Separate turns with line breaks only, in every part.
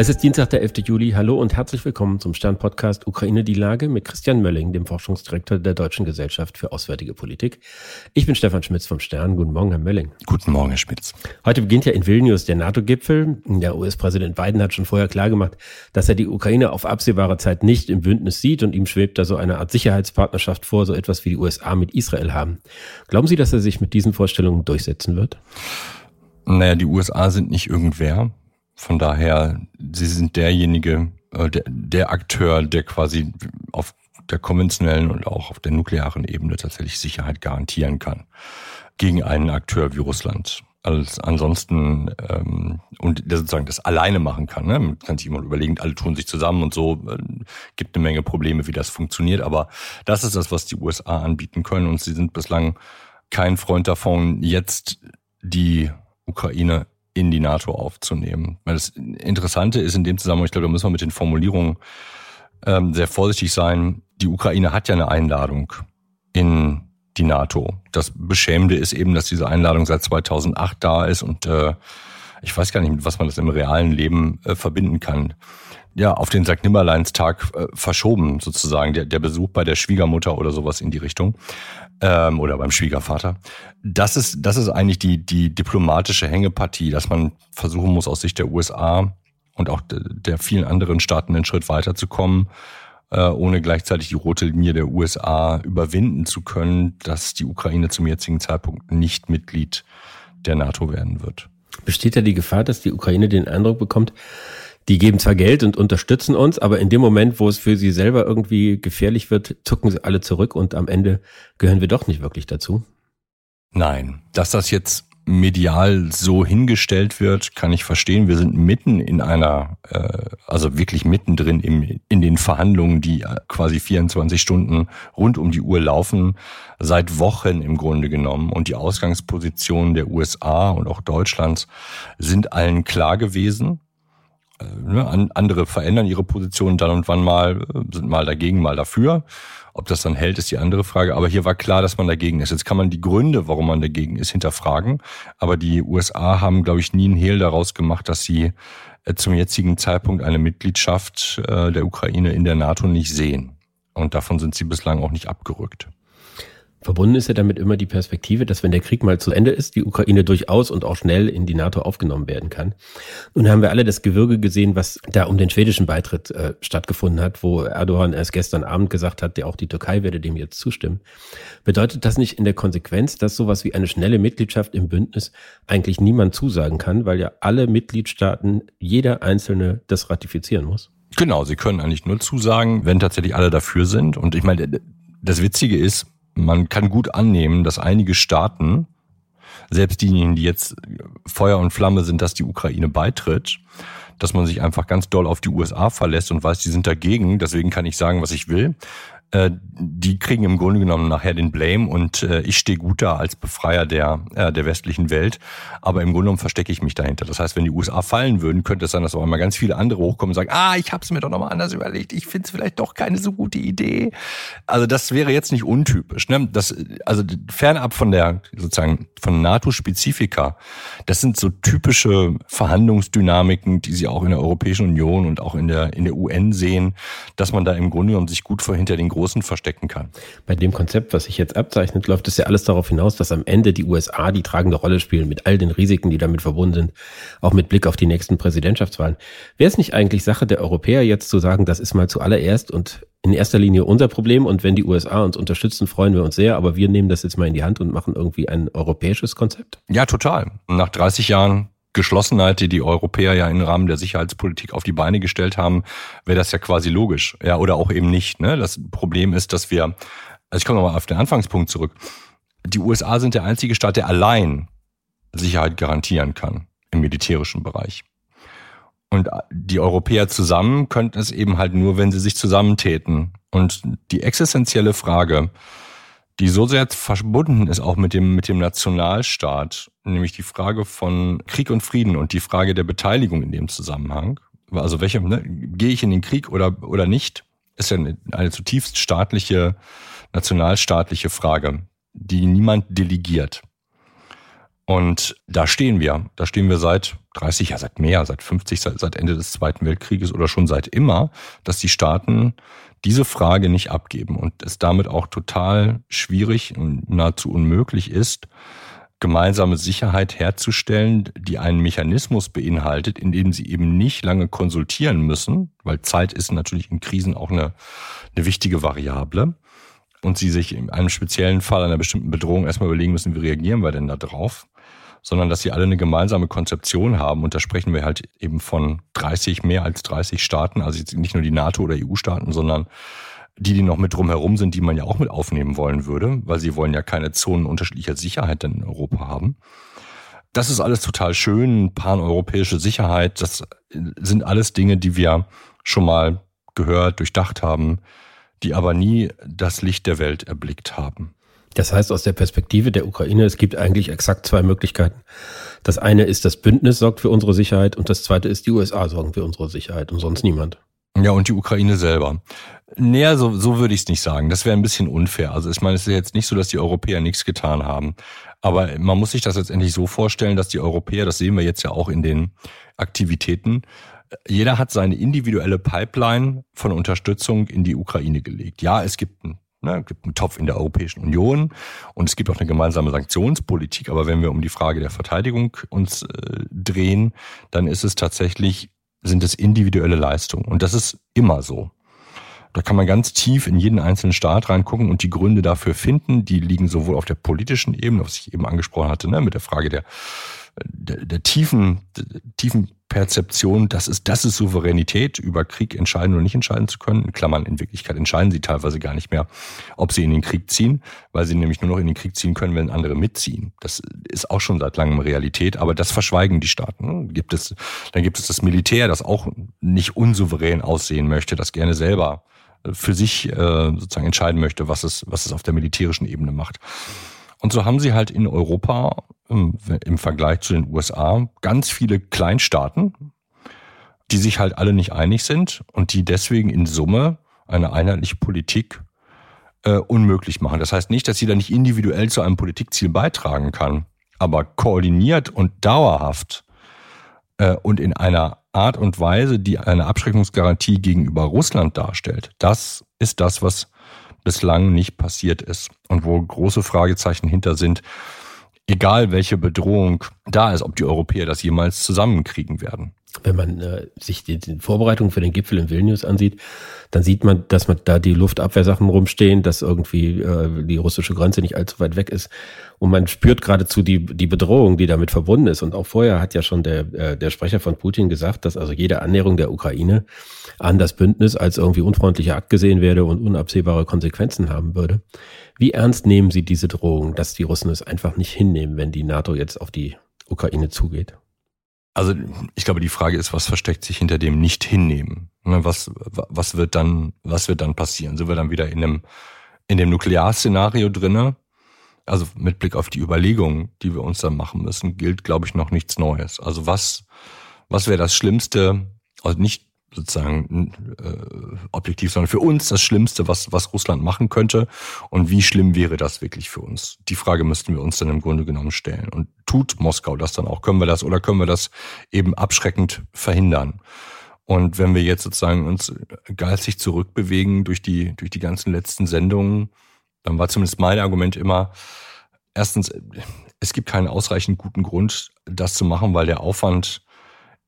Es ist Dienstag, der 11. Juli. Hallo und herzlich willkommen zum Stern-Podcast Ukraine die Lage mit Christian Mölling, dem Forschungsdirektor der Deutschen Gesellschaft für Auswärtige Politik. Ich bin Stefan Schmitz vom Stern. Guten Morgen, Herr Mölling.
Guten Morgen, Herr Schmitz.
Heute beginnt ja in Vilnius der NATO-Gipfel. Der US-Präsident Biden hat schon vorher klargemacht, dass er die Ukraine auf absehbare Zeit nicht im Bündnis sieht und ihm schwebt da so eine Art Sicherheitspartnerschaft vor, so etwas wie die USA mit Israel haben. Glauben Sie, dass er sich mit diesen Vorstellungen durchsetzen wird?
Naja, die USA sind nicht irgendwer. Von daher, sie sind derjenige, äh, der, der Akteur, der quasi auf der konventionellen und auch auf der nuklearen Ebene tatsächlich Sicherheit garantieren kann gegen einen Akteur wie Russland. Als ansonsten ähm, und der sozusagen das alleine machen kann. Ne? Man kann sich immer überlegen, alle tun sich zusammen und so äh, gibt eine Menge Probleme, wie das funktioniert. Aber das ist das, was die USA anbieten können und sie sind bislang kein Freund davon, jetzt die Ukraine in die NATO aufzunehmen. Das Interessante ist in dem Zusammenhang, ich glaube, da müssen wir mit den Formulierungen ähm, sehr vorsichtig sein. Die Ukraine hat ja eine Einladung in die NATO. Das Beschämende ist eben, dass diese Einladung seit 2008 da ist und äh, ich weiß gar nicht, mit was man das im realen Leben äh, verbinden kann. Ja, auf den St. Nimmerleinstag äh, verschoben sozusagen, der, der Besuch bei der Schwiegermutter oder sowas in die Richtung ähm, oder beim Schwiegervater. Das ist, das ist eigentlich die, die diplomatische Hängepartie, dass man versuchen muss, aus Sicht der USA und auch der vielen anderen Staaten einen Schritt weiterzukommen, äh, ohne gleichzeitig die rote Linie der USA überwinden zu können, dass die Ukraine zum jetzigen Zeitpunkt nicht Mitglied der NATO werden wird.
Besteht da die Gefahr, dass die Ukraine den Eindruck bekommt, die geben zwar Geld und unterstützen uns, aber in dem Moment, wo es für sie selber irgendwie gefährlich wird, zucken sie alle zurück und am Ende gehören wir doch nicht wirklich dazu.
Nein, dass das jetzt medial so hingestellt wird, kann ich verstehen. Wir sind mitten in einer, äh, also wirklich mittendrin im, in den Verhandlungen, die quasi 24 Stunden rund um die Uhr laufen, seit Wochen im Grunde genommen. Und die Ausgangspositionen der USA und auch Deutschlands sind allen klar gewesen. Äh, ne, andere verändern ihre Position dann und wann mal, äh, sind mal dagegen, mal dafür. Ob das dann hält, ist die andere Frage. Aber hier war klar, dass man dagegen ist. Jetzt kann man die Gründe, warum man dagegen ist, hinterfragen. Aber die USA haben, glaube ich, nie einen Hehl daraus gemacht, dass sie äh, zum jetzigen Zeitpunkt eine Mitgliedschaft der Ukraine in der NATO nicht sehen. Und davon sind sie bislang auch nicht abgerückt.
Verbunden ist ja damit immer die Perspektive, dass wenn der Krieg mal zu Ende ist, die Ukraine durchaus und auch schnell in die NATO aufgenommen werden kann. Nun haben wir alle das Gewürge gesehen, was da um den schwedischen Beitritt äh, stattgefunden hat, wo Erdogan erst gestern Abend gesagt hat, der auch die Türkei werde dem jetzt zustimmen. Bedeutet das nicht in der Konsequenz, dass sowas wie eine schnelle Mitgliedschaft im Bündnis eigentlich niemand zusagen kann, weil ja alle Mitgliedstaaten, jeder einzelne das ratifizieren muss?
Genau, sie können eigentlich nur zusagen, wenn tatsächlich alle dafür sind. Und ich meine, das Witzige ist, man kann gut annehmen, dass einige Staaten, selbst diejenigen, die jetzt Feuer und Flamme sind, dass die Ukraine beitritt, dass man sich einfach ganz doll auf die USA verlässt und weiß, die sind dagegen, deswegen kann ich sagen, was ich will äh, die kriegen im Grunde genommen nachher den Blame und äh, ich stehe gut da als Befreier der, äh, der westlichen Welt. Aber im Grunde genommen verstecke ich mich dahinter. Das heißt, wenn die USA fallen würden, könnte es sein, dass auch einmal ganz viele andere hochkommen und sagen, ah, ich habe es mir doch nochmal anders überlegt, ich finde es vielleicht doch keine so gute Idee. Also das wäre jetzt nicht untypisch. Ne? Das, also fernab von der sozusagen von NATO-Spezifika, das sind so typische Verhandlungsdynamiken, die sie auch in der Europäischen Union und auch in der, in der UN sehen, dass man da im Grunde genommen sich gut vor hinter den Großen verstecken kann.
Bei dem Konzept, was sich jetzt abzeichnet, läuft es ja alles darauf hinaus, dass am Ende die USA die tragende Rolle spielen mit all den Risiken, die damit verbunden sind, auch mit Blick auf die nächsten Präsidentschaftswahlen. Wäre es nicht eigentlich Sache der Europäer jetzt zu sagen, das ist mal zuallererst und in erster Linie unser Problem und wenn die USA uns unterstützen, freuen wir uns sehr, aber wir nehmen das jetzt mal in die Hand und machen irgendwie ein europäisches Konzept?
Ja, total. Nach 30 Jahren Geschlossenheit, die die Europäer ja im Rahmen der Sicherheitspolitik auf die Beine gestellt haben, wäre das ja quasi logisch. Ja, oder auch eben nicht. Ne? Das Problem ist, dass wir, also ich komme nochmal auf den Anfangspunkt zurück. Die USA sind der einzige Staat, der allein Sicherheit garantieren kann im militärischen Bereich. Und die Europäer zusammen könnten es eben halt nur, wenn sie sich zusammentäten. Und die existenzielle Frage, die so sehr verbunden ist auch mit dem, mit dem Nationalstaat, nämlich die Frage von Krieg und Frieden und die Frage der Beteiligung in dem Zusammenhang. Also welche, ne, gehe ich in den Krieg oder, oder nicht, ist ja eine, eine zutiefst staatliche, nationalstaatliche Frage, die niemand delegiert. Und da stehen wir. Da stehen wir seit 30, ja seit mehr, seit 50, seit, seit Ende des Zweiten Weltkrieges oder schon seit immer, dass die Staaten diese Frage nicht abgeben und es damit auch total schwierig und nahezu unmöglich ist, gemeinsame Sicherheit herzustellen, die einen Mechanismus beinhaltet, in dem sie eben nicht lange konsultieren müssen, weil Zeit ist natürlich in Krisen auch eine, eine wichtige Variable. Und sie sich in einem speziellen Fall einer bestimmten Bedrohung erstmal überlegen müssen, wie reagieren wir denn da drauf? Sondern dass sie alle eine gemeinsame Konzeption haben. Und da sprechen wir halt eben von 30, mehr als 30 Staaten, also nicht nur die NATO- oder EU-Staaten, sondern die, die noch mit drumherum sind, die man ja auch mit aufnehmen wollen würde, weil sie wollen ja keine Zonen unterschiedlicher Sicherheit in Europa haben. Das ist alles total schön, paneuropäische Sicherheit, das sind alles Dinge, die wir schon mal gehört, durchdacht haben, die aber nie das Licht der Welt erblickt haben.
Das heißt, aus der Perspektive der Ukraine, es gibt eigentlich exakt zwei Möglichkeiten. Das eine ist, das Bündnis sorgt für unsere Sicherheit und das zweite ist, die USA sorgen für unsere Sicherheit und sonst niemand.
Ja, und die Ukraine selber. Näher, so, so würde ich es nicht sagen. Das wäre ein bisschen unfair. Also ich meine, es ist jetzt nicht so, dass die Europäer nichts getan haben. Aber man muss sich das letztendlich so vorstellen, dass die Europäer, das sehen wir jetzt ja auch in den Aktivitäten, jeder hat seine individuelle Pipeline von Unterstützung in die Ukraine gelegt. Ja, es gibt einen Ne, gibt einen Topf in der Europäischen Union und es gibt auch eine gemeinsame Sanktionspolitik. Aber wenn wir um die Frage der Verteidigung uns äh, drehen, dann ist es tatsächlich, sind es individuelle Leistungen. Und das ist immer so. Da kann man ganz tief in jeden einzelnen Staat reingucken und die Gründe dafür finden. Die liegen sowohl auf der politischen Ebene, was ich eben angesprochen hatte, ne, mit der Frage der, der, der tiefen, der tiefen Perzeption, das ist, das ist Souveränität, über Krieg entscheiden oder nicht entscheiden zu können. In Klammern, in Wirklichkeit entscheiden sie teilweise gar nicht mehr, ob sie in den Krieg ziehen, weil sie nämlich nur noch in den Krieg ziehen können, wenn andere mitziehen. Das ist auch schon seit langem Realität, aber das verschweigen die Staaten. Gibt es, dann gibt es das Militär, das auch nicht unsouverän aussehen möchte, das gerne selber für sich äh, sozusagen entscheiden möchte, was es, was es auf der militärischen Ebene macht. Und so haben sie halt in Europa im, Vergleich zu den USA ganz viele Kleinstaaten, die sich halt alle nicht einig sind und die deswegen in Summe eine einheitliche Politik äh, unmöglich machen. Das heißt nicht, dass jeder nicht individuell zu einem Politikziel beitragen kann, aber koordiniert und dauerhaft äh, und in einer Art und Weise, die eine Abschreckungsgarantie gegenüber Russland darstellt, das ist das, was bislang nicht passiert ist und wo große Fragezeichen hinter sind, egal welche Bedrohung da ist, ob die Europäer das jemals zusammenkriegen werden.
Wenn man äh, sich die, die Vorbereitungen für den Gipfel in Vilnius ansieht, dann sieht man, dass man da die Luftabwehrsachen rumstehen, dass irgendwie äh, die russische Grenze nicht allzu weit weg ist. Und man spürt geradezu die, die Bedrohung, die damit verbunden ist. Und auch vorher hat ja schon der, äh, der Sprecher von Putin gesagt, dass also jede Annäherung der Ukraine an das Bündnis als irgendwie unfreundlicher Akt gesehen werde und unabsehbare Konsequenzen haben würde. Wie ernst nehmen Sie diese Drohung, dass die Russen es einfach nicht hinnehmen, wenn die NATO jetzt auf die Ukraine zugeht?
Also ich glaube, die Frage ist, was versteckt sich hinter dem nicht hinnehmen? Ne, was, was wird dann, was wird dann passieren? Sind wir dann wieder in einem, in dem Nuklearszenario drinne? Also mit Blick auf die Überlegungen, die wir uns dann machen müssen, gilt, glaube ich, noch nichts Neues. Also was, was wäre das Schlimmste, also nicht sozusagen äh, objektiv, sondern für uns das Schlimmste, was, was Russland machen könnte und wie schlimm wäre das wirklich für uns? Die Frage müssten wir uns dann im Grunde genommen stellen. Und tut Moskau das dann auch? Können wir das oder können wir das eben abschreckend verhindern? Und wenn wir jetzt sozusagen uns geistig zurückbewegen durch die, durch die ganzen letzten Sendungen, dann war zumindest mein Argument immer, erstens, es gibt keinen ausreichend guten Grund, das zu machen, weil der Aufwand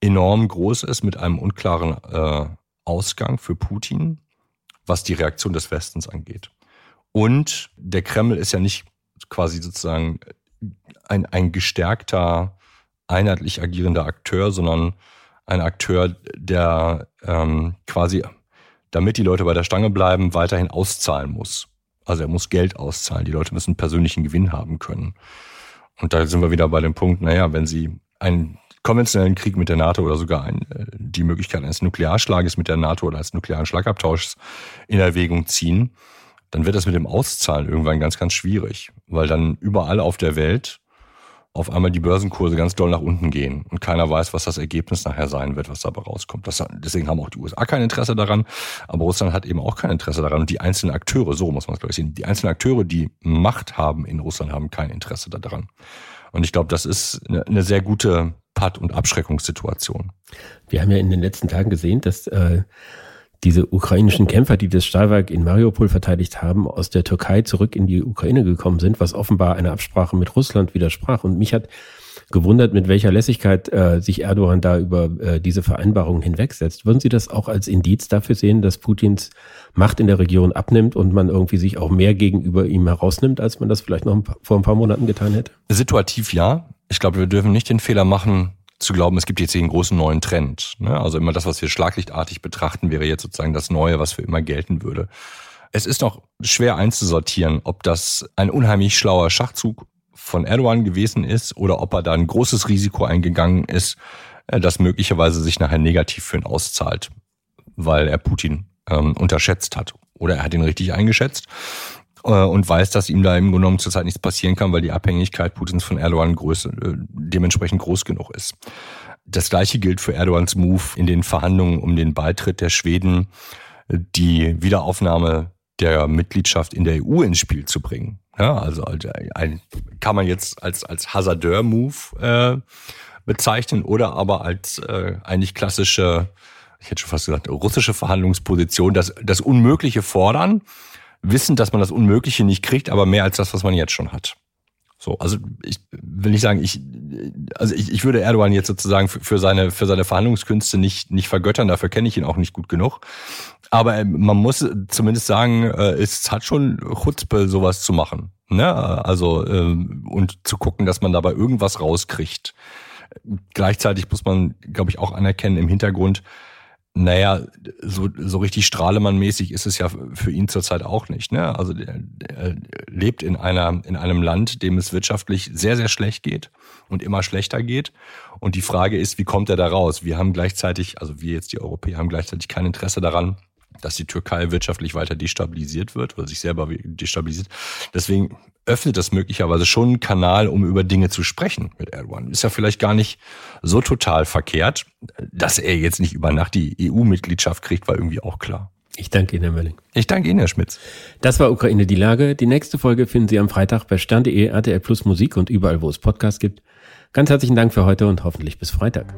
enorm groß ist mit einem unklaren äh, Ausgang für Putin, was die Reaktion des Westens angeht. Und der Kreml ist ja nicht quasi sozusagen ein, ein gestärkter, einheitlich agierender Akteur, sondern ein Akteur, der ähm, quasi, damit die Leute bei der Stange bleiben, weiterhin auszahlen muss. Also er muss Geld auszahlen. Die Leute müssen persönlichen Gewinn haben können. Und da sind wir wieder bei dem Punkt, naja, wenn sie einen konventionellen Krieg mit der NATO oder sogar ein, äh, die Möglichkeit eines Nuklearschlages mit der NATO oder eines nuklearen Schlagabtauschs in Erwägung ziehen, dann wird das mit dem Auszahlen irgendwann ganz, ganz schwierig, weil dann überall auf der Welt auf einmal die Börsenkurse ganz doll nach unten gehen und keiner weiß, was das Ergebnis nachher sein wird, was dabei rauskommt. Das, deswegen haben auch die USA kein Interesse daran, aber Russland hat eben auch kein Interesse daran und die einzelnen Akteure, so muss man es glaube ich sehen, die einzelnen Akteure, die Macht haben in Russland, haben kein Interesse daran. Und ich glaube, das ist eine, eine sehr gute Patt- und Abschreckungssituation.
Wir haben ja in den letzten Tagen gesehen, dass äh, diese ukrainischen Kämpfer, die das Stahlwerk in Mariupol verteidigt haben, aus der Türkei zurück in die Ukraine gekommen sind, was offenbar einer Absprache mit Russland widersprach. Und mich hat gewundert, mit welcher Lässigkeit äh, sich Erdogan da über äh, diese Vereinbarungen hinwegsetzt. Würden Sie das auch als Indiz dafür sehen, dass Putins Macht in der Region abnimmt und man irgendwie sich auch mehr gegenüber ihm herausnimmt, als man das vielleicht noch ein paar, vor ein paar Monaten getan hätte?
Situativ ja. Ich glaube, wir dürfen nicht den Fehler machen, zu glauben, es gibt jetzt hier einen großen neuen Trend. Ne? Also immer das, was wir schlaglichtartig betrachten, wäre jetzt sozusagen das Neue, was für immer gelten würde. Es ist noch schwer einzusortieren, ob das ein unheimlich schlauer Schachzug von Erdogan gewesen ist oder ob er da ein großes Risiko eingegangen ist, äh, das möglicherweise sich nachher negativ für ihn auszahlt, weil er Putin ähm, unterschätzt hat. Oder er hat ihn richtig eingeschätzt und weiß, dass ihm da im Grunde genommen zurzeit nichts passieren kann, weil die Abhängigkeit Putins von Erdogan groß, äh, dementsprechend groß genug ist. Das gleiche gilt für Erdogans Move in den Verhandlungen um den Beitritt der Schweden, die Wiederaufnahme der Mitgliedschaft in der EU ins Spiel zu bringen. Ja, also ein, kann man jetzt als, als Hasardeur-Move äh, bezeichnen oder aber als äh, eigentlich klassische, ich hätte schon fast gesagt, russische Verhandlungsposition, das, das Unmögliche fordern, wissen, dass man das Unmögliche nicht kriegt, aber mehr als das, was man jetzt schon hat. So, also ich will nicht sagen, ich, also ich, ich würde Erdogan jetzt sozusagen für, für seine für seine Verhandlungskünste nicht nicht vergöttern, dafür kenne ich ihn auch nicht gut genug. Aber äh, man muss zumindest sagen, äh, es hat schon Chutzpe, sowas zu machen. Ne? Also ähm, und zu gucken, dass man dabei irgendwas rauskriegt. Gleichzeitig muss man, glaube ich, auch anerkennen im Hintergrund, naja, so, so richtig Strahlemann-mäßig ist es ja für ihn zurzeit auch nicht. Ne? Also der lebt in, einer, in einem Land, dem es wirtschaftlich sehr, sehr schlecht geht und immer schlechter geht. Und die Frage ist, wie kommt er da raus? Wir haben gleichzeitig, also wir jetzt die Europäer haben gleichzeitig kein Interesse daran, dass die Türkei wirtschaftlich weiter destabilisiert wird oder sich selber destabilisiert. Deswegen öffnet das möglicherweise schon einen Kanal, um über Dinge zu sprechen mit Erdogan. Ist ja vielleicht gar nicht so total verkehrt. Dass er jetzt nicht über Nacht die EU-Mitgliedschaft kriegt, war irgendwie auch klar.
Ich danke Ihnen, Herr Mölling.
Ich danke Ihnen, Herr Schmitz.
Das war Ukraine die Lage. Die nächste Folge finden Sie am Freitag bei stern.de, RTL Plus Musik und überall, wo es Podcasts gibt. Ganz herzlichen Dank für heute und hoffentlich bis Freitag.